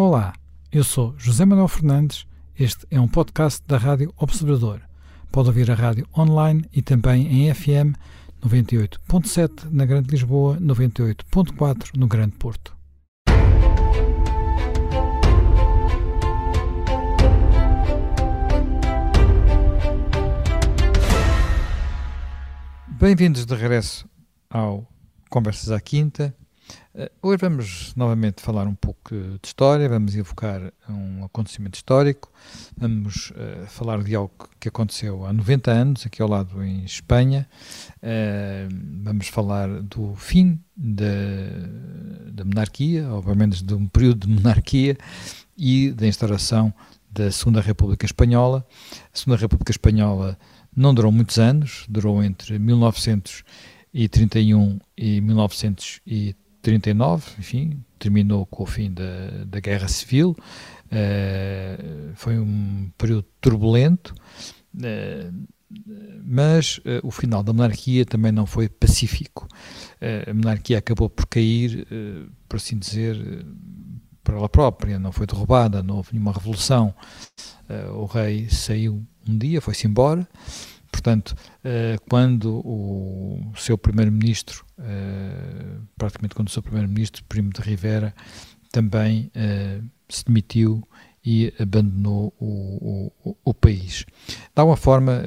Olá, eu sou José Manuel Fernandes. Este é um podcast da Rádio Observador. Pode ouvir a rádio online e também em FM 98.7 na Grande Lisboa, 98.4 no Grande Porto. Bem-vindos de regresso ao Conversas à Quinta. Uh, hoje vamos novamente falar um pouco de história, vamos evocar um acontecimento histórico, vamos uh, falar de algo que aconteceu há 90 anos, aqui ao lado em Espanha, uh, vamos falar do fim da, monarquia, ou pelo menos de um período de monarquia, e da instauração da Segunda República Espanhola. A Segunda República Espanhola não durou muitos anos, durou entre 1931 e 1939, enfim, terminou com o fim da, da Guerra Civil. Uh, foi um período turbulento, uh, mas uh, o final da monarquia também não foi pacífico. a monarquia acabou por cair, por assim dizer, por ela própria, não foi derrubada, não houve nenhuma revolução. o rei saiu um dia, foi-se embora. Portanto, uh, quando o seu primeiro-ministro, uh, praticamente quando o seu primeiro-ministro, Primo de Rivera, também uh, se demitiu e abandonou o, o, o, país. De alguma forma,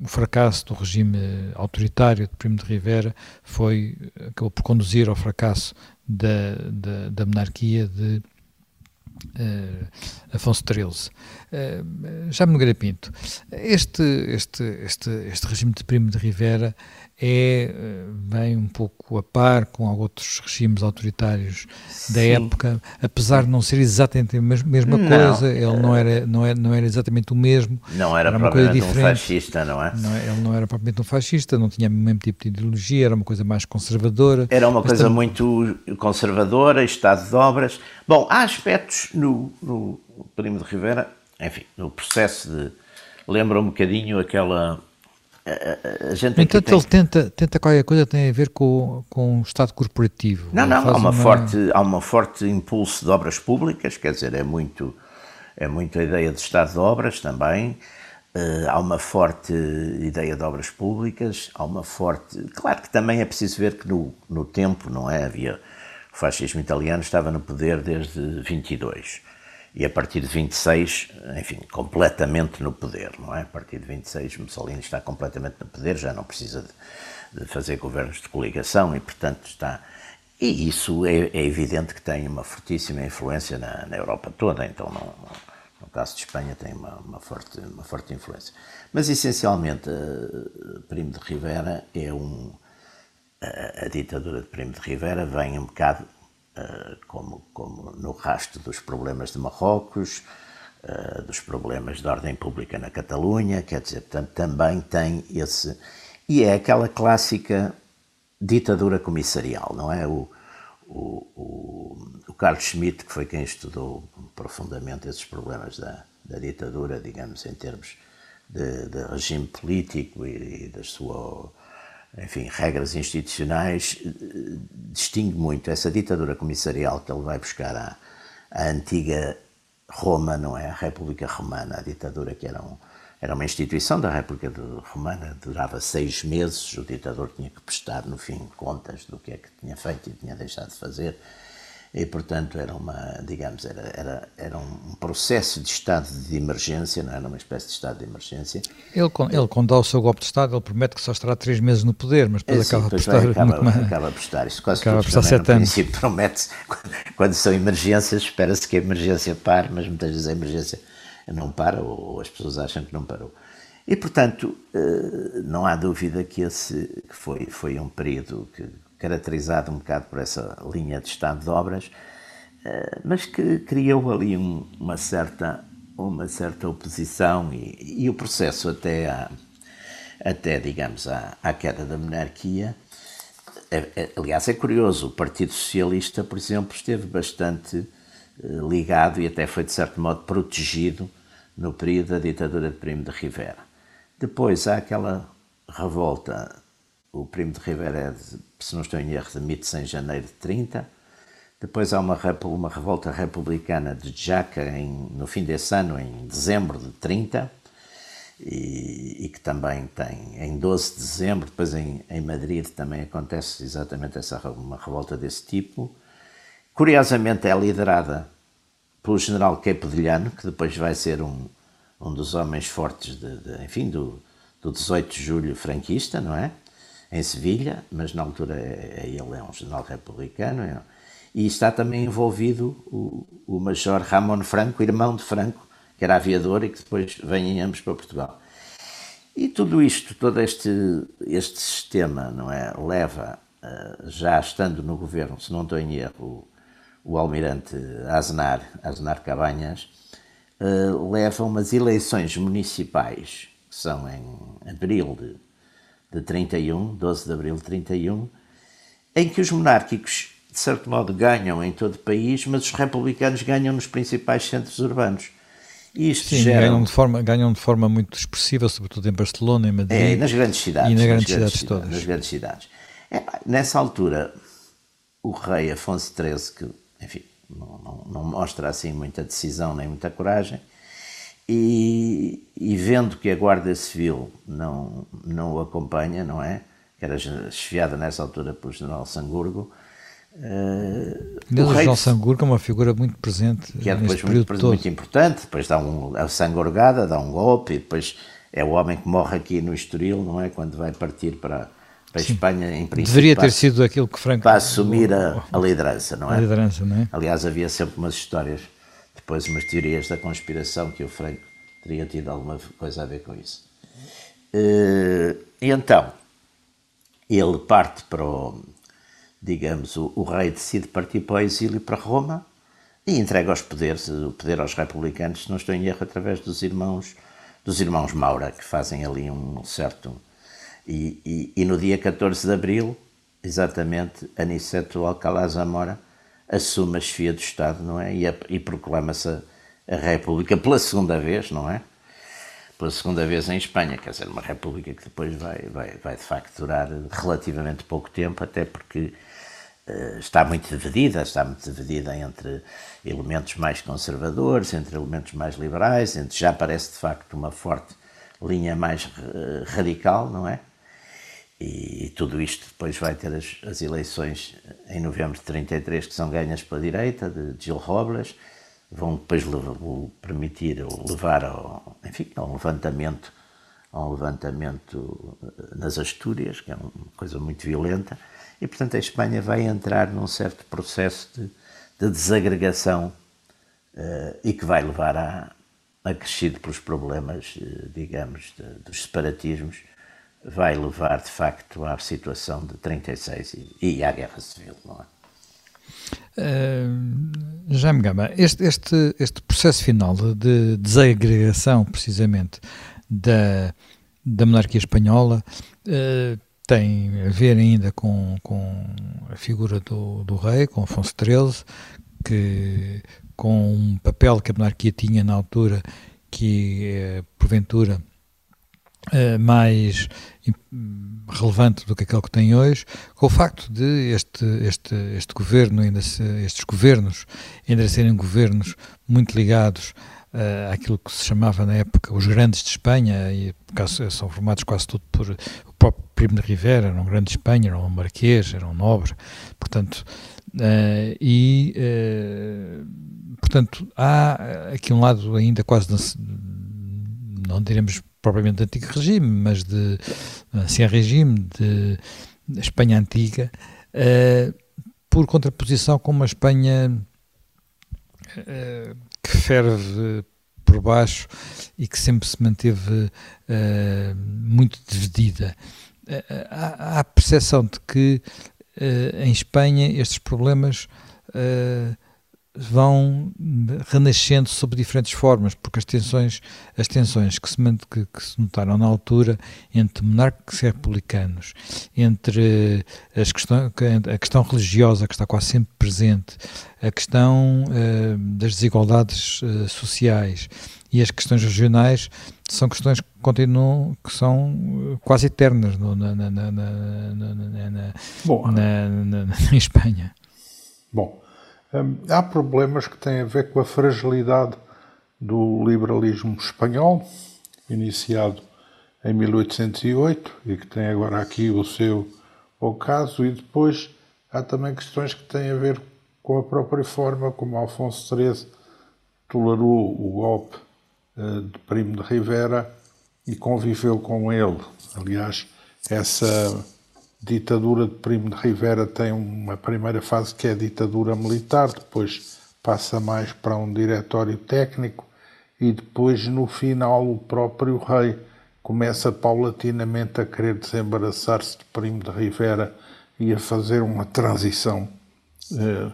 o fracasso do regime autoritário de Primo de Rivera foi, acabou por conduzir ao fracasso da, da, da monarquia de Uh, Afonso XIII. Uh, já me Nogueira Pinto, este, este, este, este regime de Primo de Rivera é bem um pouco a par com outros regimes autoritários Sim. da época, apesar de não ser exatamente a mesma não. coisa, ele não era, não, era, não era exatamente o mesmo. Não era, era uma coisa diferente. um fascista, não é? Não, ele não era propriamente um fascista, não tinha o mesmo tipo de ideologia, era uma coisa mais conservadora. Era uma coisa também... muito conservadora, estado de obras. Bom, há aspectos no, no Primo de Rivera, enfim, no processo de. Lembra um bocadinho aquela a, gente entanto, tem... ele tenta, tenta qualquer coisa que tem a ver com, com o Estado corporativo. Não, não, há, uma, uma, Forte, há uma forte impulso de obras públicas, quer dizer, é muito, é muito a ideia de Estado de obras também. Uh, há uma forte ideia de obras públicas, há uma forte. Claro que também é preciso ver que no, no tempo, não é? Havia. O fascismo italiano estava no poder desde 22 e a partir de 26, enfim, completamente no poder, não é? A partir de 26, Mussolini está completamente no poder, já não precisa de, de fazer governos de coligação e, portanto, está. E isso é, é evidente que tem uma fortíssima influência na, na Europa toda, então, não, no caso de Espanha, tem uma, uma, forte, uma forte influência. Mas, essencialmente, Primo de Rivera é um. A, a ditadura de Primo de Rivera vem um bocado eh, como, como no rastro dos problemas de Marrocos, eh, dos problemas de ordem pública na Catalunha, quer dizer, portanto, também tem esse. E é aquela clássica ditadura comissarial, não é? O, o, o, o Carlos Schmitt, que foi quem estudou profundamente esses problemas da, da ditadura, digamos, em termos de, de regime político e, e da sua enfim, regras institucionais, eh, distingue muito. Essa ditadura comissarial que ele vai buscar à, à antiga Roma, não é? A República Romana, a ditadura que era, um, era uma instituição da República Romana, durava seis meses, o ditador tinha que prestar, no fim, contas do que é que tinha feito e tinha deixado de fazer e portanto era uma, digamos, era, era, era um processo de estado de emergência, não era uma espécie de estado de emergência. Ele, ele quando dá o seu golpe de Estado, ele promete que só estará três meses no poder, mas depois é, acaba sim, por estar... Acaba, mais... acaba por estar, isso quase acaba por estar sete anos. princípio promete quando, quando são emergências, espera-se que a emergência pare, mas muitas vezes a emergência não para, ou as pessoas acham que não parou. E, portanto, eh, não há dúvida que esse foi, foi um período que caracterizado um bocado por essa linha de estado de obras, eh, mas que criou ali uma certa uma certa oposição e, e o processo até a, até digamos à, à queda da monarquia. É, é, aliás é curioso o Partido Socialista por exemplo esteve bastante eh, ligado e até foi de certo modo protegido no período da ditadura de Primo de Rivera. Depois há aquela revolta o Primo de Rivera é, de, se não estou em erro, demite-se em janeiro de 30. Depois há uma, uma revolta republicana de Jaca em, no fim desse ano, em dezembro de 30, e, e, que também tem em 12 de dezembro, depois em, em Madrid também acontece exatamente essa uma revolta desse tipo. Curiosamente é liderada pelo general Capodilhano, que depois vai ser um, um dos homens fortes de, de, enfim, do, do 18 de julho franquista, não é? Em Sevilha, mas na altura é, ele é um general republicano. É, e está também envolvido o, o Major Ramon Franco, irmão de Franco, que era aviador e que depois vêm ambos para Portugal. E tudo isto, todo este, este sistema, não é, leva, já estando no governo, se não estou em erro, o, o almirante Aznar, Aznar Cabanhas, leva umas eleições municipais, que são em abril de, de 31, 12 de abril de 31, em que os monárquicos, de certo modo, ganham em todo o país, mas os republicanos ganham nos principais centros urbanos. Isto Sim, gera... ganham, de forma, ganham de forma muito expressiva, sobretudo em Barcelona, em Madrid. É, nas grandes cidades. E nas grandes, nas cidades, todas. Nas grandes cidades. É, nessa altura, o rei Afonso XIII, que, enfim, não, não, não, mostra assim muita decisão nem muita coragem, e, e, vendo que a Guarda Civil não, não o acompanha, não é? Que era chefiada nessa altura pelo general Sangurgo, Uh, o General Sangurga é uma figura muito presente que é depois muito, muito, importante depois dá um, a Sangurgada dá um golpe e depois é o homem que morre aqui no Estoril não é? Quando vai partir para, para a Espanha em princípio deveria ter sido aquilo que Franco para assumir a, a liderança não é? A liderança não é? Aliás havia sempre umas histórias depois umas teorias da conspiração que o Franco teria tido alguma coisa a ver com isso uh, e então ele parte para o digamos, o, o, rei decide partir para o exílio para Roma e entrega os poderes, o poder aos republicanos, se não estou em erro, através dos irmãos, dos irmãos Maura, que fazem ali um certo. E, e, e no dia 14 de abril, exatamente, Aniceto Alcalá Zamora assume a chefia do Estado, não é? E, e proclama-se a, a República pela segunda vez, não é? Pela segunda vez em Espanha, quer dizer, uma República que depois vai, vai, vai de facto durar relativamente pouco tempo, até porque eh, está muito dividida, está muito dividida entre elementos mais conservadores, entre elementos mais liberais, entre já parece de facto uma forte linha mais eh, radical, não é? E, tudo isto depois vai ter as, as, eleições em novembro de 33 que são ganhas pela direita, de Gil Robles, vão depois levar, permitir levar ao, enfim, a um levantamento, a um levantamento eh, nas Astúrias, que é uma coisa muito violenta, e, portanto, a Espanha vai entrar num certo processo de, de desagregação uh, e que vai levar a, acrescido pelos problemas, uh, digamos, de, dos separatismos, vai levar, de facto, à situação de 36 e, e à Guerra Civil, não é? Uh, Jaime Gama, este, este, este processo final de desagregação, precisamente, da, da monarquia espanhola, uh, tem a ver ainda com, com a figura do, do rei, com Afonso XIII, que com um papel que a monarquia tinha na altura que é, porventura é, mais relevante do que aquele que tem hoje, com o facto de este, este, este governo, ainda se, estes governos ainda serem governos muito ligados uh, àquilo que se chamava na época os grandes de Espanha, e são formados quase tudo por o próprio Primo de Rivera, era um grande de Espanha, era um marquês, era um nobre, portanto, uh, e uh, portanto há aqui um lado ainda quase, não diremos propriamente de antigo regime, mas de ancião regime, de Espanha antiga, por contraposição com uma Espanha que ferve por baixo e que sempre se manteve uh, muito dividida. Uh, há, a percepção de que uh, em Espanha estes problemas vão renascendo sob diferentes formas, porque as tensões, as tensões que se, que, que se notaram na altura entre monarcas e republicanos, entre as questões, a questão religiosa que está quase sempre presente, a questão uh, das desigualdades uh, sociais e as questões regionais são questões que continuam, que são eh, quase eternas no, na, na, na, na, Bom, na, em Espanha. Bom, há problemas que têm a ver com a fragilidade do liberalismo espanhol, iniciado em 1808 e que tem agora aqui o seu ocaso, e depois há também questões que têm a ver com a própria forma como Alfonso XIII tolerou o golpe eh, de Primo de Rivera e conviveu com ele. Aliás, essa ditadura de Primo de Rivera tem uma primeira fase que é a ditadura militar, depois passa mais para um diretório técnico e depois, no final, o próprio rei começa paulatinamente a querer desembaraçar-se de Primo de Rivera e a fazer uma transição uh,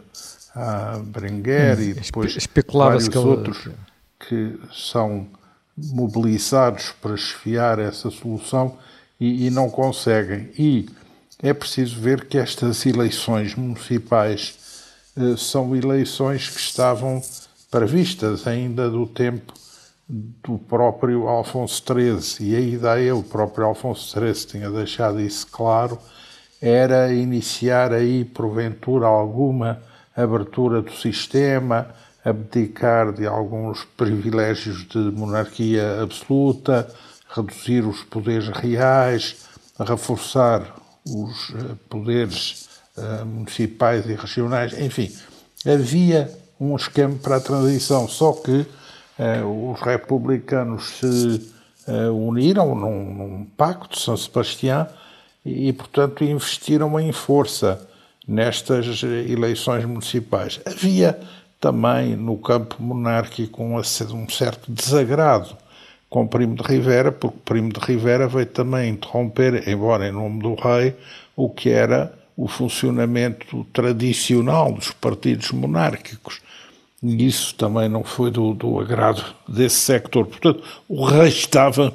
a Berenguer hum, e depois vários que outros que são mobilizados para esfiar essa solução e, e não conseguem. E é preciso ver que estas eleições municipais uh, são eleições que estavam previstas ainda do tempo do próprio Alfonso XIII, e a ideia, o próprio Alfonso XIII tinha deixado isso claro, era iniciar aí, porventura, alguma abertura do sistema, abdicar de alguns privilégios de monarquia absoluta, reduzir os poderes reais, reforçar os eh, poderes uh, municipais e regionais, enfim, havia um esquema para a transição, só que uh, os republicanos se uniram num, num, pacto de São Sebastião e, portanto, investiram em força nestas eleições municipais. Havia também no campo monárquico um certo desagrado com Primo de Rivera, porque Primo de Rivera veio também interromper, embora em nome do rei, o que era o funcionamento tradicional dos partidos monárquicos. E isso também não foi do, do agrado desse sector. Portanto, o rei estava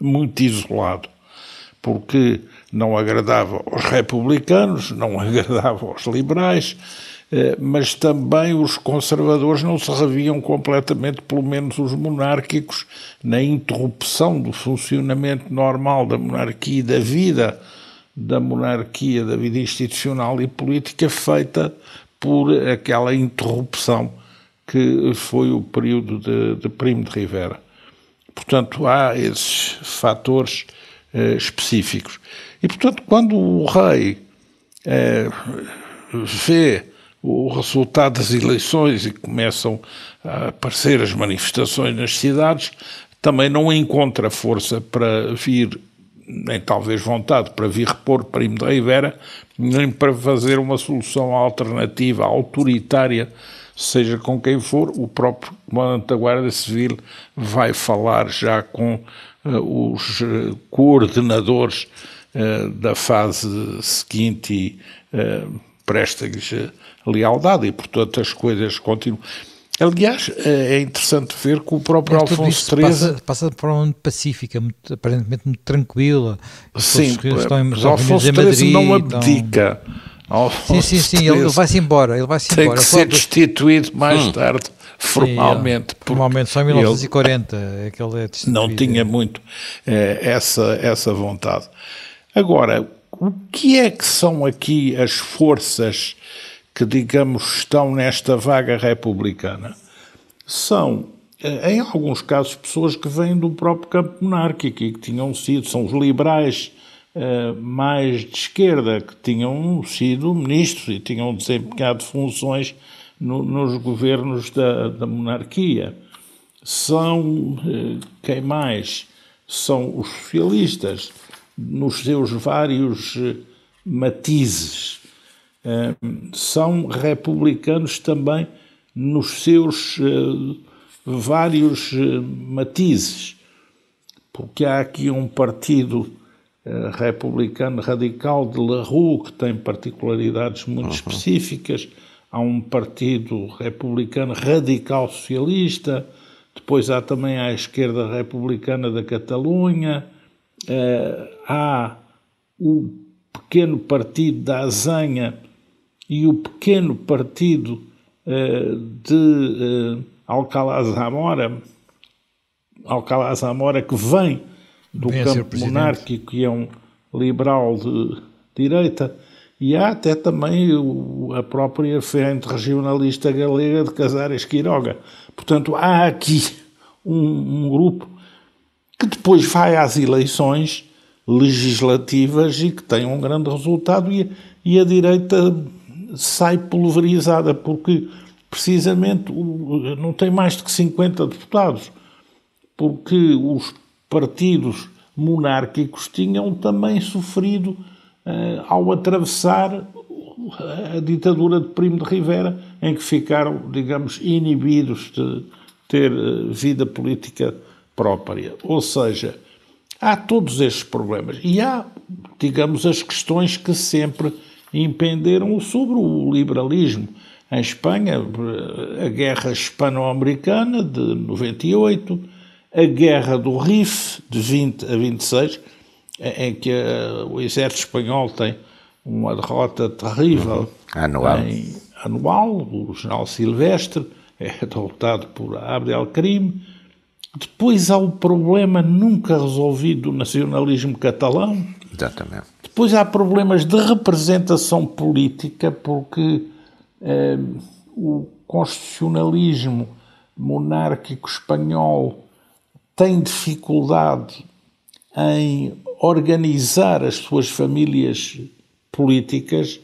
muito isolado, porque não agradava aos republicanos, não agradava aos liberais, mas também os conservadores não se reviam completamente, pelo menos os monárquicos, na interrupção do funcionamento normal da monarquia e da vida da monarquia, da vida institucional e política feita por aquela interrupção que foi o período de, de Primo de Rivera. Portanto, há esses fatores eh, específicos. E, portanto, quando o rei eh, vê o resultado das eleições e começam a aparecer as manifestações nas cidades, também não encontra força para vir, nem talvez vontade, para vir repor Primo de Rivera, nem para fazer uma solução alternativa, autoritária, seja com quem for, o próprio comandante da Guarda Civil vai falar já com uh, os uh, coordenadores uh, da fase seguinte e presta-lhes lealdade e, portanto, as coisas continuam. Aliás, é interessante ver que o próprio é, Alfonso XIII... Passa, passa de forma muito pacífica, muito, aparentemente muito tranquila. Sim, estão, mas Alfonso XIII não abdica. Alfonso sim, sim, sim, ele vai-se embora. Ele vai tem embora. que ser destituído mais hum. tarde, formalmente. Sim, é. formalmente, só em 1940 é que ele é destituído. Não tinha muito é, essa, essa vontade. Agora, o que é que são aqui as forças que, digamos, estão nesta vaga republicana? São, eh, em alguns casos, pessoas que vêm do próprio campo monárquico e que tinham sido, são os liberais uh, mais de esquerda, que tinham sido ministros e tinham desempenhado funções no, nos governos da, da monarquia. São, uh, quem mais? São os socialistas nos seus vários eh, matizes. Eh, são republicanos também nos seus eh, vários matizes, porque há aqui um partido republicano radical de La Rue que tem particularidades muito uhum. específicas, há um partido republicano radical socialista, depois há também a esquerda republicana da Catalunha, há o pequeno partido da Azanha e o pequeno partido uh, de uh, Alcalá Zamora, Alcalá Zamora que vem do campo monárquico e é um liberal de direita, E há até também o, a própria Frente Regionalista Galega de Casares Quiroga. Portanto, há aqui um, um grupo que depois vai às eleições legislativas e que tem um grande resultado e, e a direita sai pulverizada porque precisamente não tem mais de que 50 deputados porque os partidos monárquicos tinham também sofrido uh, ao atravessar a ditadura de Primo de Rivera, em que ficaram, digamos, inibidos de ter uh, vida política própria. Ou seja, há todos estes problemas. E há, digamos, as questões que sempre impenderam sobre o liberalismo. Em Espanha, a Guerra Hispano-Americana de 98, a Guerra do Rif de 20 a 26, em que uh, o exército espanhol tem uma derrota terrível uhum. anual. Em, anual. O general Silvestre é derrotado por Abdelkrim. Depois há o problema nunca resolvido do nacionalismo catalão. Exatamente. Depois há problemas de representação política, porque eh, o constitucionalismo monárquico espanhol tem dificuldade em organizar as suas famílias políticas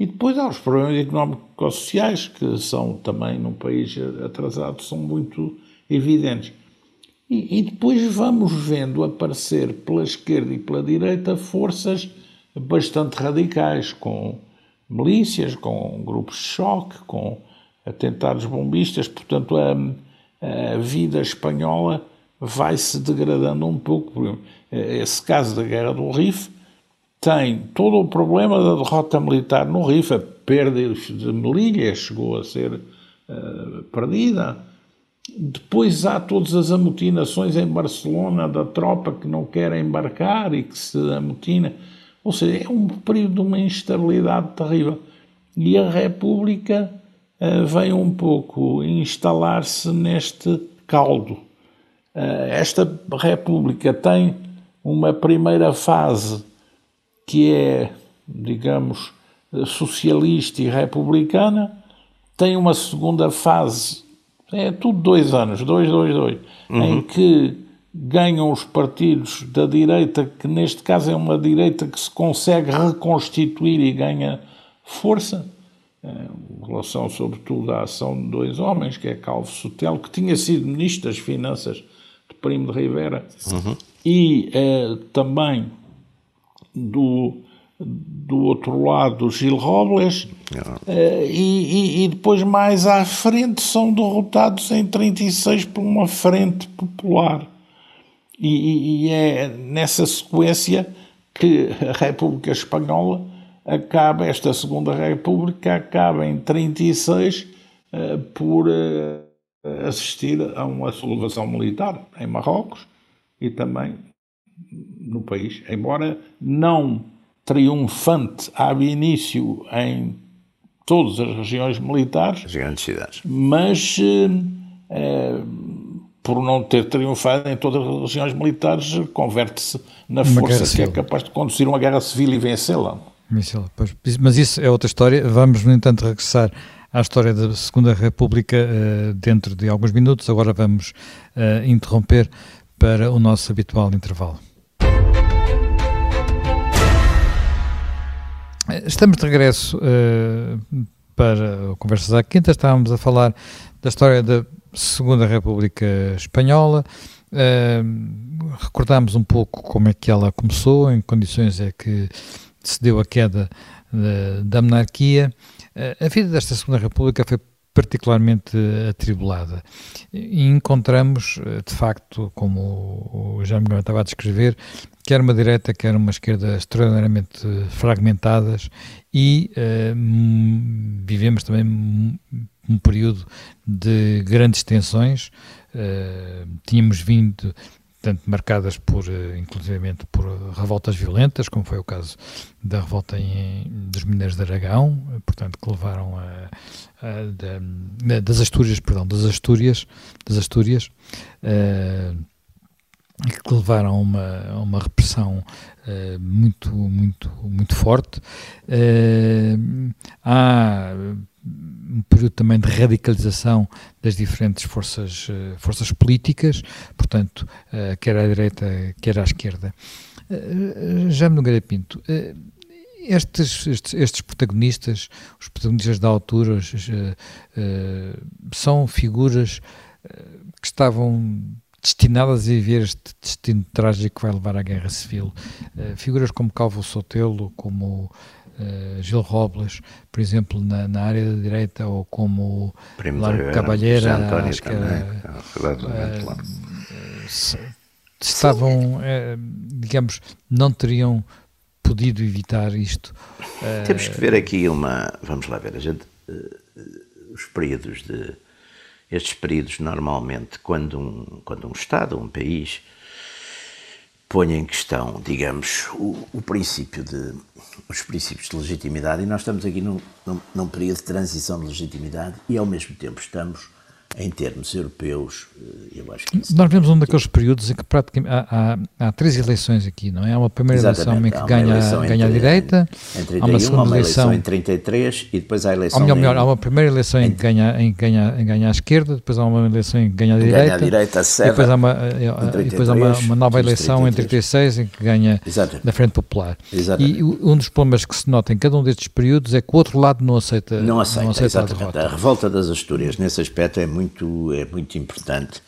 e depois há os problemas económico-sociais que são também num país atrasado são muito evidentes. E, e depois vamos vendo aparecer pela esquerda e pela direita forças bastante radicais com milícias, com grupos de choque, com atentados bombistas, portanto a, a vida espanhola vai se degradando um pouco. Esse caso da Guerra do Rif tem todo o problema da derrota militar no Rif, a perda de Melilha chegou a ser uh, perdida. Depois há todas as amotinações em Barcelona da tropa que não quer embarcar e que se amotina. Ou seja, é um período de uma instabilidade terrível. E a República uh, vem um pouco instalar-se neste caldo. Uh, esta República tem uma primeira fase que é, digamos, socialista e republicana, tem uma segunda fase, é tudo dois anos, dois, dois, dois, uhum. em que ganham os partidos da direita, que neste caso é uma direita que se consegue reconstituir e ganha força, é, em relação sobretudo à ação de dois homens, que é Calvo Sotelo, que tinha sido ministro das Finanças de Primo de Rivera, uhum. e eh, também do, do outro lado Gil Robles eh, e, e, depois mais à frente são derrotados em 36 por uma frente popular e, e é nessa sequência que a República Espanhola acaba, esta Segunda República acaba em 36 eh, por assistir a uma sublevação militar em Marrocos e também no país, embora não triunfante há início em todas as regiões militares, as grandes cidades, mas é, por não ter triunfado em todas as regiões militares, converte-se na uma força que é capaz de conduzir uma guerra civil e vencê-la. Mas isso é outra história. Vamos, no entanto, regressar à história da Segunda República uh, dentro de alguns minutos. Agora vamos uh, interromper para o nosso habitual intervalo. Estamos de regresso para Conversas à Quinta. Estávamos a falar da história da Segunda República Espanhola. Uh, recordámos um pouco como é que ela começou, em que condições é que se deu a queda da, monarquia. Uh, a vida desta Segunda República foi particularmente atribulada. E encontramos, eh, de facto, como o Jaime Gomes estava a descrever, quer uma direita, quer uma esquerda extraordinariamente fragmentadas e uh, vivemos também um período de grandes tensões. Uh, tínhamos vindo tanto marcadas por, eh, inclusivamente, por revoltas violentas, como foi o caso da revolta em, dos mineiros de Aragão, portanto, que levaram a, a, das Astúrias, perdão, das Astúrias, das Astúrias, uh, que levaram a uma, a uma repressão uh, muito, muito, muito forte. Uh, há um período também de radicalização das diferentes forças, uh, forças políticas, portanto, quer à direita, quer à esquerda. Já me Nogueira Pinto, estes, estes, estes, protagonistas, os protagonistas da altura, são figuras que estavam destinadas a viver este destino trágico que vai levar à guerra civil. Figuras como Calvo Sotelo, como uh, Gil Robles, por exemplo, na, na, área da direita, ou como Largo Cabalheira, acho que uh, estavam, digamos, não teriam podido evitar isto. Temos que ver aqui uma, vamos lá ver, a gente, os períodos de estes períodos, normalmente, quando um, quando um Estado, um país, põe em questão, digamos, o, o princípio de, os princípios de legitimidade, e nós estamos aqui num, num, num período de transição de legitimidade e, ao mesmo tempo, estamos em termos europeus, eh, eu acho que isso Nós vemos um daqueles períodos em que praticamente há, há, há três eleições aqui, não é? Há uma primeira Exatamente. eleição em que ganha, ganha entre, a direita, em 31, há uma segunda uma eleição, eleição, em 33 e depois há a eleição. Ou melhor, melhor, há uma primeira eleição em, em, que ganha, em, ganha, em ganha a esquerda, depois há uma eleição em que ganha a direita, ganha a direita e depois há uma, 33, eh, depois há uma, uma nova eleição 33. em 36 em que ganha Exatamente. da Frente Popular. Exatamente. E um dos problemas que se nota em cada um destes períodos é que o outro lado não aceita, não aceita, não aceita a derrota. A revolta das Astúrias, nesse aspecto, é muito, é muito muito importante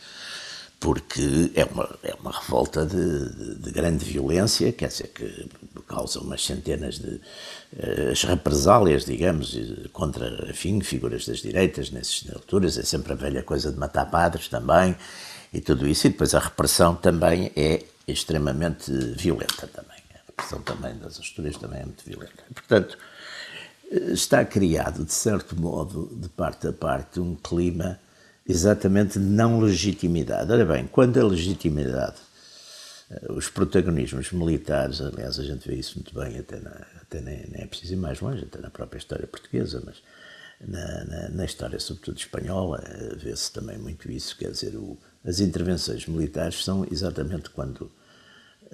porque é uma, é uma revolta de, de, de, grande violência, quer dizer, que causa umas centenas de uh, as represálias, digamos, contra, enfim, figuras das direitas nessas alturas, é sempre a velha coisa de matar padres também, e tudo isso, e depois a repressão também é extremamente violenta também, a repressão também das Astúrias também é muito violenta. Portanto, eh, está criado, de certo modo, de parte a parte, um clima exatamente não legitimidade. Ora bem, quando a legitimidade, eh, os protagonismos militares, aliás, a gente vê isso muito bem, até, na, até nem, nem, é preciso ir mais longe, até na própria história portuguesa, mas na, na, na história, sobretudo espanhola, eh, vê-se também muito isso. Quer dizer, o, as intervenções militares são exatamente quando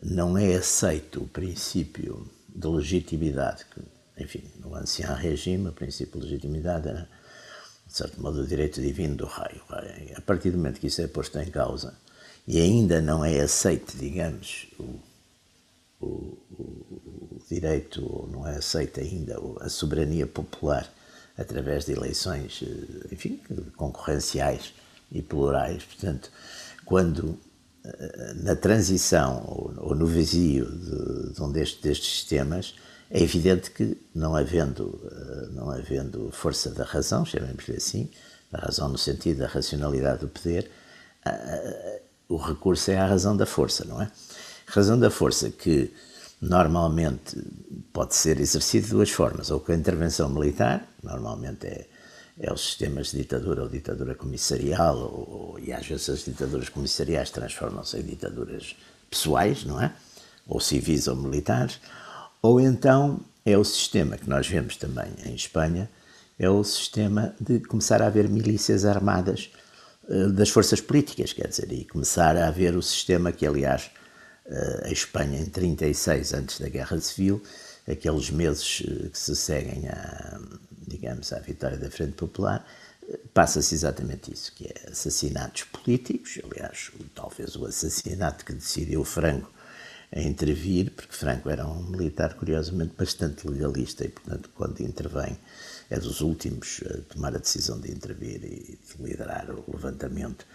não é aceito o princípio de legitimidade, que, enfim, no ancião regime, o princípio de legitimidade era de certo modo, o direito divino do rei. A partir do momento que isso é posto em causa e ainda não é aceito, digamos, o, o, o direito, ou não é aceita ainda a soberania popular através de eleições, eh, enfim, concorrenciais e plurais. Portanto, quando eh, na transição ou, no vazio de, de um destes, destes sistemas, é evidente que, não havendo, eh, não havendo força da razão, chamemos-lhe assim, da razão no sentido da racionalidade do poder, eh, eh, o recurso é à razão da força, não é? Razão da força que normalmente pode ser exercida de duas formas, ou com a intervenção militar, normalmente é, é os sistemas de ditadura ou ditadura comissarial, ou, e às vezes as ditaduras comissariais transformam-se em ditaduras pessoais, não é? Ou civis ou militares, ou então é o sistema que nós vemos também em Espanha, é o sistema de começar a haver milícias armadas uh, das forças políticas, quer dizer, e começar a haver o sistema que, aliás, uh, a Espanha em 36, antes da Guerra Civil, aqueles meses uh, que se seguem à, digamos, à vitória da Frente Popular, passa-se exatamente isso, que é assassinatos políticos, aliás, talvez o assassinato que decidiu Franco a intervir, porque Franco era um militar, curiosamente, bastante legalista e, portanto, quando intervém, é dos últimos a tomar a decisão de intervir e de liderar o levantamento.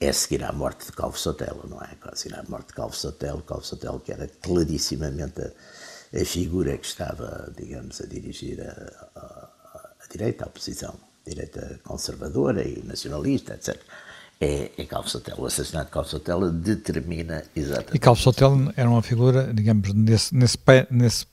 É seguir à morte de Calvo Sotelo, não é? Seguir à morte de Calvo Sotelo, Calvo Sotelo que era clarissimamente a, a figura que estava, digamos, a dirigir a, a, a direita, a oposição, direita conservadora e nacionalista, etc é, é Calvo Sotelo. O assassinato de Calvo Sotelo determina exatamente. E Calvo Sotelo era uma figura, digamos, nesse, nesse, nesse,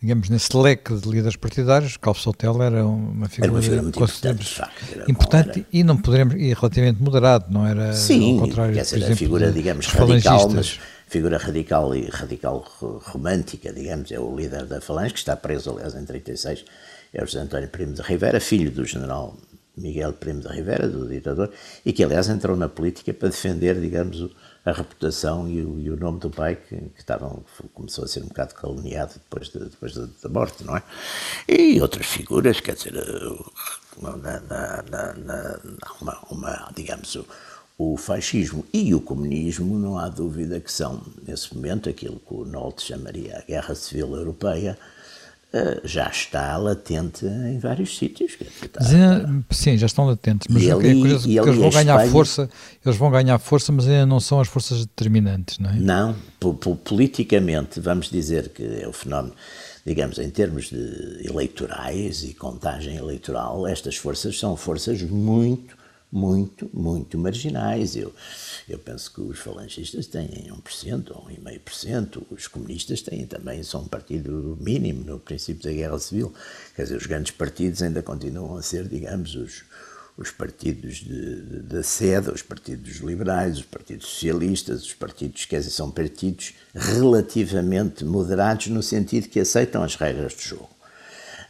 digamos, nesse leque de líderes partidários, Calvo Sotelo era uma figura, era uma figura muito importante, facto, importante e não poderemos, e relativamente moderado, não era Sim, ao contrário, quer dizer, por exemplo, a figura, digamos, radical, mas figura radical e radical romântica, digamos, é o líder da Falange, que está preso, aliás, em 36, é o José António Primo de Rivera, filho do general Miguel Primo de Rivera, do ditador, e que aliás entrou na política para defender, digamos, a reputação e o, e o nome do pai, que, que estavam, começou a ser um bocado caluniado depois, de, depois da morte, não é? E outras figuras, quer dizer, na, na, na, uma, uma, digamos, o, o fascismo e o comunismo, não há dúvida que são, nesse momento, aquilo que o Nolte chamaria a Guerra Civil Europeia, já está latente em vários sítios. Está, sim, já estão latentes, mas é ali, é curioso que eles vão ganhar Espanha, força, eles vão ganhar força, mas ainda não são as forças determinantes, não é? Não, politicamente, vamos dizer que é o fenómeno, digamos, em termos de eleitorais e contagem eleitoral, estas forças são forças muito muito, muito marginais. Eu, eu penso que os falangistas têm 1% ou 1,5%, os comunistas têm também, são um partido mínimo no princípio da Guerra Civil. Quer dizer, os grandes partidos ainda continuam a ser, digamos, os, os partidos da sede, os partidos liberais, os partidos socialistas, os partidos, dizer, são partidos relativamente moderados no sentido que aceitam as regras do jogo.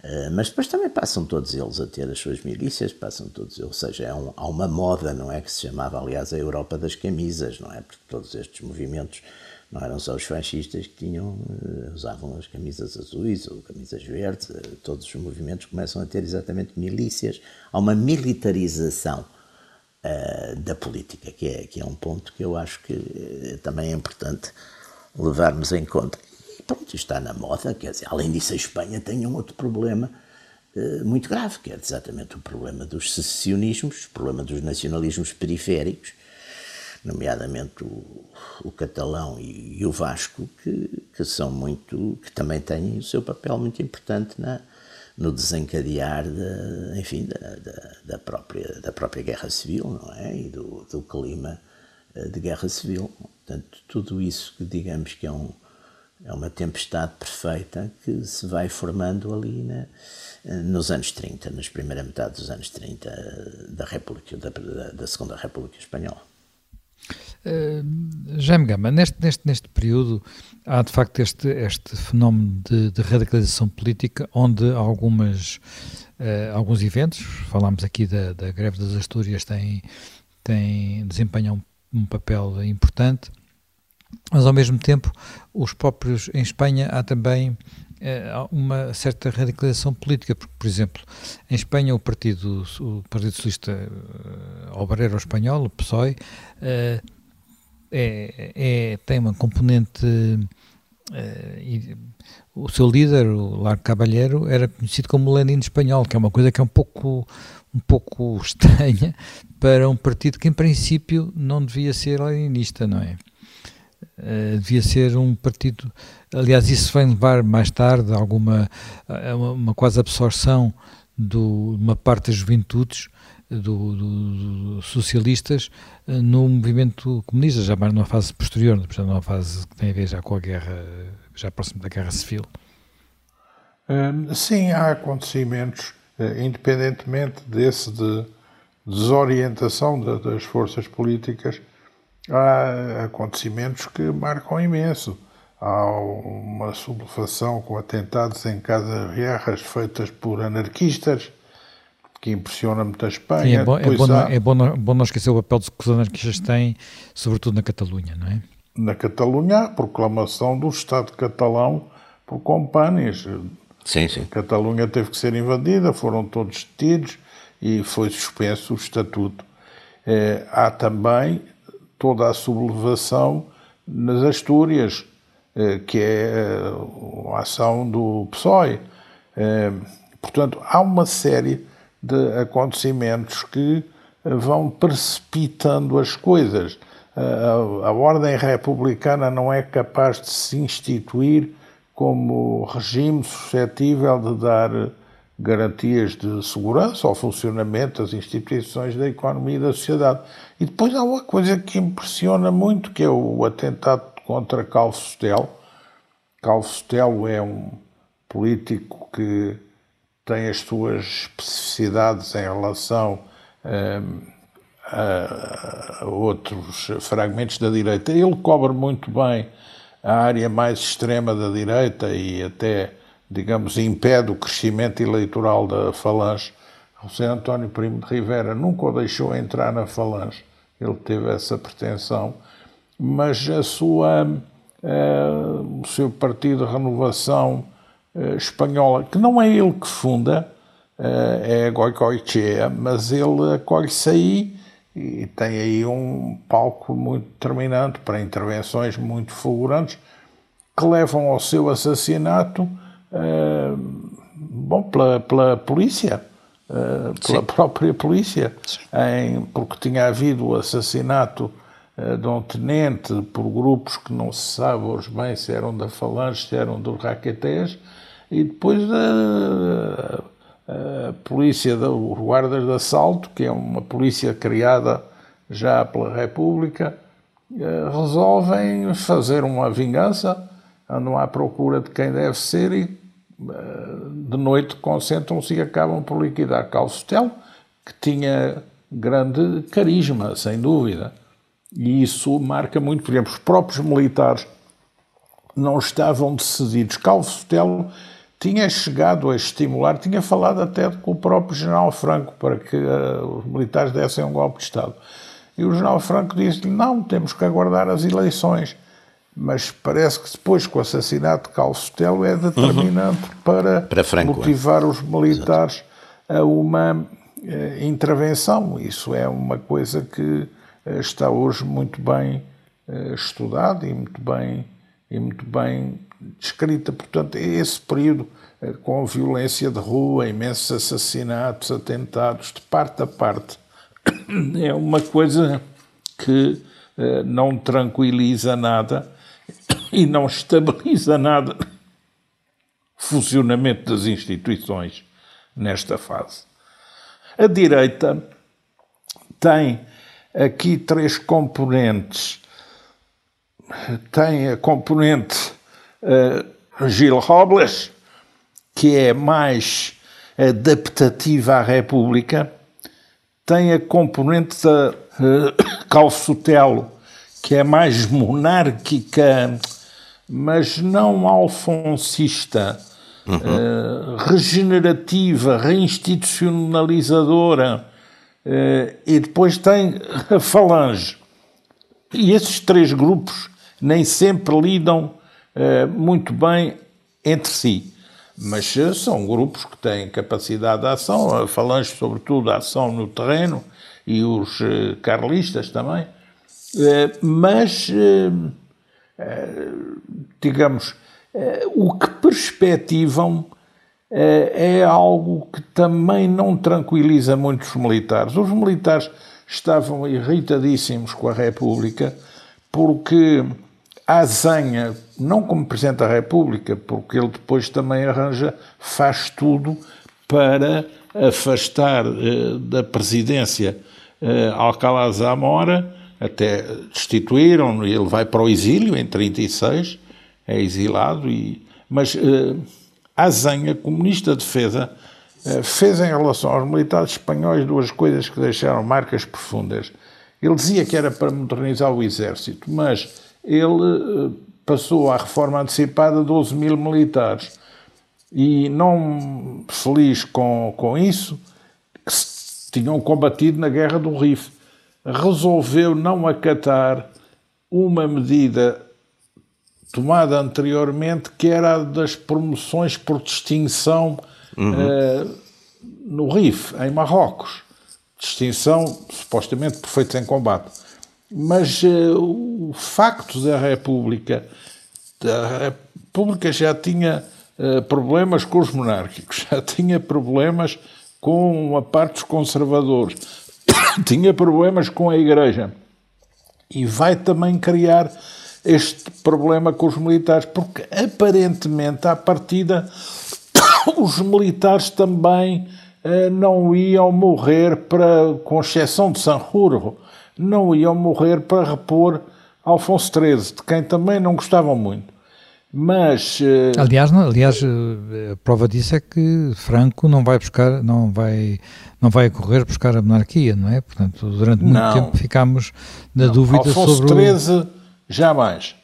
Eh, mas depois também passam todos eles a ter as suas milícias, passam todos eles, ou seja, é um, há uma moda, não é, que se chamava, aliás, a Europa das camisas, não é, porque todos estes movimentos não eram só os fascistas que tinham, uh, usavam as camisas azuis ou camisas verdes, uh, todos os movimentos começam a ter exatamente milícias, há uma militarização da política, que é, que é um ponto que eu acho que também é importante levarmos em conta pronto, está na moda, quer dizer, além disso a Espanha tem um outro problema uh, muito grave, que é exatamente o problema dos secessionismos, o problema dos nacionalismos periféricos, nomeadamente o, o catalão e, e, o vasco, que, que são muito, que também têm o seu papel muito importante na, no desencadear de, enfim, da, da, da, própria, da própria guerra civil, não é? E do, do clima eh, de guerra civil. Portanto, tudo isso que digamos que é um, é uma tempestade perfeita que se vai formando ali na, nos anos 30, nas primeira metade dos anos 30 da República, da, da Segunda República Espanhola. Uh, Jaime Gama, neste, neste, neste período há de facto este, este fenómeno de, de radicalização política onde algumas, uh, alguns eventos, falámos aqui da, da greve das Astúrias, têm, têm, desempenham um papel importante, mas ao mesmo tempo, os próprios em Espanha há também eh, uma certa radicalização política, porque, por exemplo, em Espanha o Partido, o partido Socialista uh, Obreiro Espanhol, o PSOE, uh, é, é, tem uma componente. Uh, o seu líder, o Largo Cabalheiro, era conhecido como Lenin espanhol, que é uma coisa que é um pouco, um pouco estranha para um partido que, em princípio, não devia ser leninista, não é? Uh, devia ser um partido. Aliás, isso vem levar mais tarde a alguma a uma, uma, quase absorção de uma parte das juventudes do, do, do socialistas uh, no movimento comunista, já mais numa fase posterior, portanto, numa fase que tem a ver já com a guerra, já próximo da guerra civil. Sim, há acontecimentos, independentemente desse de desorientação de, das forças políticas há acontecimentos que marcam imenso. Há uma sublevação com atentados em casas guerras feitas por anarquistas, que impressiona muito a Espanha. Sim, é, bom, é, bom, há... é bom, bom não esquecer o papel que os anarquistas têm, sobretudo na Catalunha, não é? Na Catalunha, a proclamação do Estado catalão por companhias. Sim, sim. A Catalunha teve que ser invadida, foram todos detidos e foi suspenso o estatuto. É, há também toda a sublevação nas Astúrias, eh, que é eh, a ação do PSOE. Eh, portanto, há uma série de acontecimentos que vão precipitando as coisas. A, ordem republicana não é capaz de se instituir como regime suscetível de dar garantias de segurança ao funcionamento das instituições da economia e da sociedade. E depois há uma coisa que impressiona muito, que é o atentado contra Calvo Sotelo. É um político que tem as suas especificidades em relação hum, a, a outros fragmentos da direita. Ele cobre muito bem a área mais extrema da direita e até digamos, impede o crescimento eleitoral da Falange José António Primo de Rivera nunca o deixou entrar na Falange, ele teve essa pretensão, mas a sua, uh, o seu partido de renovação uh, espanhola, que não é ele que funda, uh, é Goicoechea, mas ele acolhe-se aí e tem aí um palco muito determinante para intervenções muito fulgurantes que levam ao seu assassinato bom, pela, pela polícia uh, pela Sim. própria polícia, em, porque tinha havido o assassinato uh, de um tenente por grupos que não se sabe hoje bem se eram da Falange, se eram dos raquetés, e depois a, a polícia, os guardas de assalto, que é uma polícia criada já pela República, resolvem fazer uma vingança, andam à procura de quem deve ser e de noite concentram-se e acabam por liquidar Calcetel, que tinha grande carisma, sem dúvida. E isso marca muito, por exemplo, os próprios militares não estavam decididos. Calcetel tinha chegado a estimular, tinha falado até com o próprio general Franco para que uh, os militares dessem um golpe de Estado. E o general Franco disse-lhe: não, temos que aguardar as eleições mas parece que depois, com o assassinato de Calçotelo, é determinante uhum. para, para Franco, motivar é. os militares Exato. a uma uh, intervenção. Isso é uma coisa que uh, está hoje muito bem uh, estudada e muito bem, e muito bem descrita. Portanto, é esse período com violência de rua, imensos assassinatos, atentados, de parte a parte, é uma coisa que não tranquiliza nada e não estabiliza nada o funcionamento das instituições nesta fase. A direita tem aqui três componentes. Tem a componente uh, Gil Robles, que é mais adaptativa à República, tem a componente da uh, Calçotelo, que é mais monárquica, mas não alfonsista, uhum. uh, regenerativa, reinstitucionalizadora, uh, e depois tem a falange. E esses três grupos nem sempre lidam uh, muito bem entre si. Mas são grupos que têm capacidade de ação, a falange, sobretudo, a ação no terreno, e os carlistas também mas, digamos, o que perspectivam é algo que também não tranquiliza muito os militares. Os militares estavam irritadíssimos com a República porque a Zanha, não como Presidente da República, porque ele depois também arranja, faz tudo para afastar da presidência Alcalá Zamora até destituíram ele vai para o exílio em 36, é exilado, e, mas uh, a Zenha, comunista de defesa, uh, fez em relação aos militares espanhóis duas coisas que deixaram marcas profundas. Ele dizia que era para modernizar o exército, mas ele uh, passou à reforma antecipada 12 mil militares. E não feliz com, com isso, tinham combatido na Guerra do Rif resolveu não acatar uma medida tomada anteriormente, que era a das promoções por distinção uhum. uh, no RIF, em Marrocos. Distinção supostamente por feitos em combate. Mas uh, o facto da República, da República já tinha uh, problemas com os monárquicos, já tinha problemas com a parte dos conservadores, tinha problemas com a Igreja e vai também criar este problema com os militares, porque aparentemente, à partida, os militares também eh, não iam morrer para, com exceção de Sanjurjo, não iam morrer para repor Alfonso XIII, de quem também não gostavam muito. Mas uh... aliás, não, aliás, eh, a prova disso é que Franco não vai buscar, não vai, não vai correr buscar a monarquia, não é? Portanto, durante muito não. tempo ficámos na não. dúvida Alfonso sobre XIII, jamais.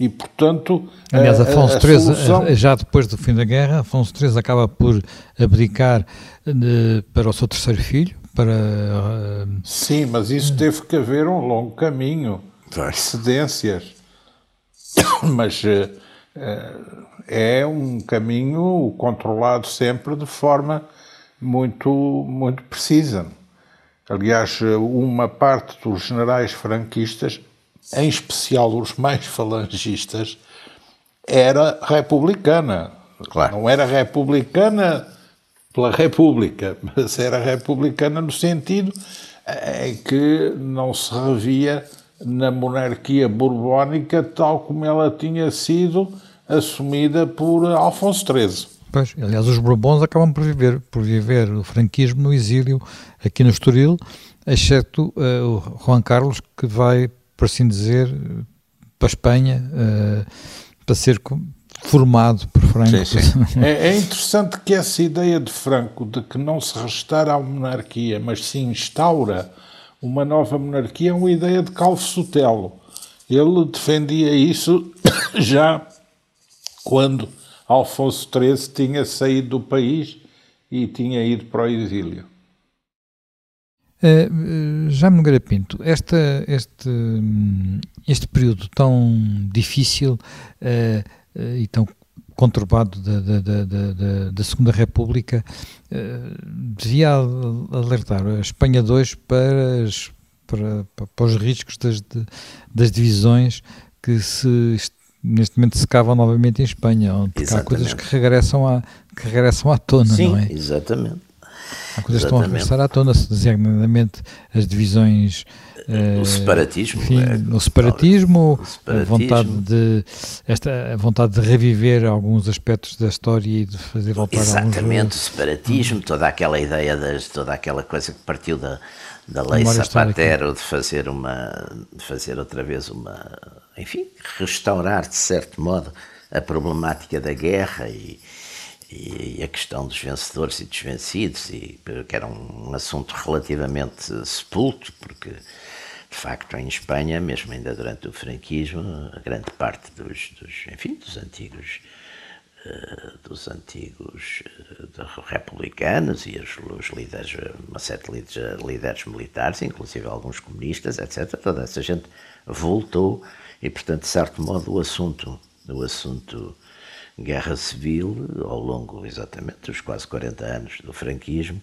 E, portanto. Aliás, Afonso XIII, solução... já depois do fim da guerra, Afonso XIII acaba por abdicar de, para o seu terceiro filho. Para, uh... Sim, mas isso teve que haver um longo caminho, cedências. mas uh, é um caminho controlado sempre de forma muito, muito precisa. Aliás, uma parte dos generais franquistas em especial os mais falangistas, era republicana. Claro. Não era republicana pela República, mas era republicana no sentido em que não se revia na monarquia borbónica tal como ela tinha sido assumida por Alfonso XIII. Pois, aliás, os Bourbons acabam por viver, por viver o franquismo no exílio aqui no Estoril, exceto uh, o Juan Carlos, que vai por assim dizer, para a Espanha, uh, para ser formado por Franco. Sim, sim. É, é, interessante que essa ideia de Franco de que não se restaura a monarquia, mas se instaura uma nova monarquia, é uma ideia de Calvo Sotelo. Ele defendia isso já quando Alfonso XIII tinha saído do país e tinha ido para o exílio. Uh, já me Nogueira Pinto, esta, este, este período tão difícil uh, uh, e tão conturbado da, da, da, da, Segunda República devia alertar a Espanha 2 para, para, para os riscos das, das divisões que se neste momento se cavam novamente em Espanha, onde há coisas que regressam à, que regressam à tona, Sim, não é? exatamente. Há coisas que estão a regressar à tona, designadamente as divisões. Uh, o separatismo. Enfim, é, o, separatismo o, separatismo, a vontade de esta a vontade de reviver alguns aspectos da história e de fazer voltar Exatamente, alguns... o separatismo, toda aquela ideia, das, toda aquela coisa que partiu da, da lei Zapatero de fazer uma de fazer outra vez uma enfim, restaurar de certo modo a problemática da guerra e, e a questão dos vencedores e dos vencidos, e, que era um assunto relativamente sepulto, porque de facto em Espanha, mesmo ainda durante o franquismo, a grande parte dos, dos enfim, dos antigos uh, dos antigos uh, republicanos e os, os, líderes, uma série de líderes, líderes militares, inclusive alguns comunistas, etc., toda essa gente voltou e, portanto, de certo modo, o assunto, o assunto guerra civil, ao longo exatamente dos quase 40 anos do franquismo,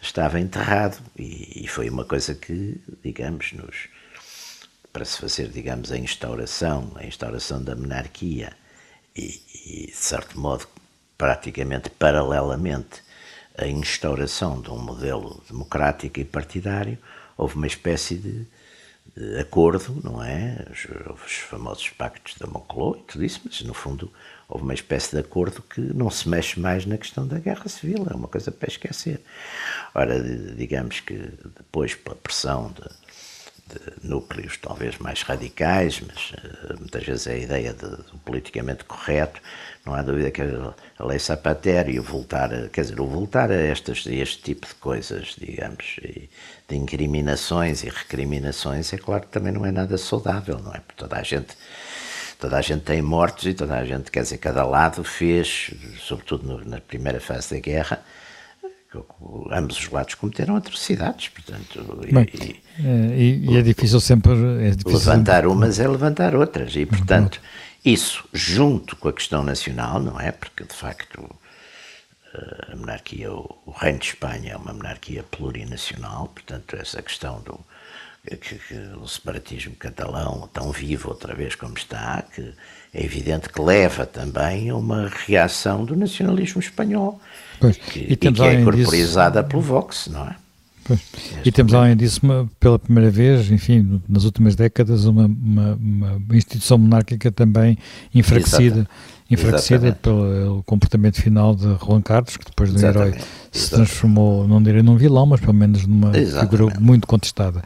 estava enterrado e, e foi uma coisa que, digamos, nos, para se fazer, digamos, a instauração, a instauração da monarquia e, e, de certo modo, praticamente paralelamente, a instauração de um modelo democrático e partidário, houve uma espécie de acordo, não é? Os, os famosos pactos da Moncloa e tudo isso, mas no fundo houve uma espécie de acordo que não se mexe mais na questão da guerra civil, é uma coisa para esquecer. Ora, digamos que depois, pela pressão de, de núcleos talvez mais radicais, mas uh, muitas vezes é a ideia de, do politicamente correto, não há dúvida que a lei Zapatero e o voltar, a, quer dizer, o voltar a, estas, este tipo de coisas, digamos, de incriminações e recriminações, é claro que também não é nada saudável, não é? Porque toda a gente toda a gente tem mortos e toda a gente, quer dizer, cada lado fez, sobretudo no, na primeira fase da guerra, ambos os lados cometeram atrocidades, portanto. Bem, e, é, e, e, é difícil sempre. É difícil levantar sempre... umas é levantar outras, e portanto, isso junto com a questão nacional, não é? Porque de facto a monarquia, o Reino de Espanha é uma monarquia plurinacional, portanto, essa questão do que, que, o separatismo catalão tão vivo outra vez como está, que é evidente que leva também a uma reação do nacionalismo espanhol pois, que, e, e que é corporizada disso, pelo Vox, não é? Pois, e temos além disso, uma, pela primeira vez, enfim, nas últimas décadas, uma, uma, uma instituição monárquica também enfraquecida. enfraquecida pelo comportamento final de Juan Carlos, que depois do herói se transformou, não direi num vilão, mas pelo menos numa Exatamente. figura muito contestada.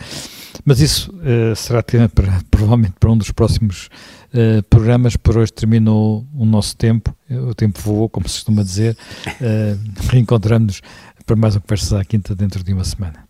Mas isso uh, será tema para, provavelmente para um dos próximos uh, programas. Por hoje terminou o nosso tempo, o tempo voou, como se costuma dizer. Uh, Reencontramos-nos para mais uma conversa à quinta dentro de uma semana.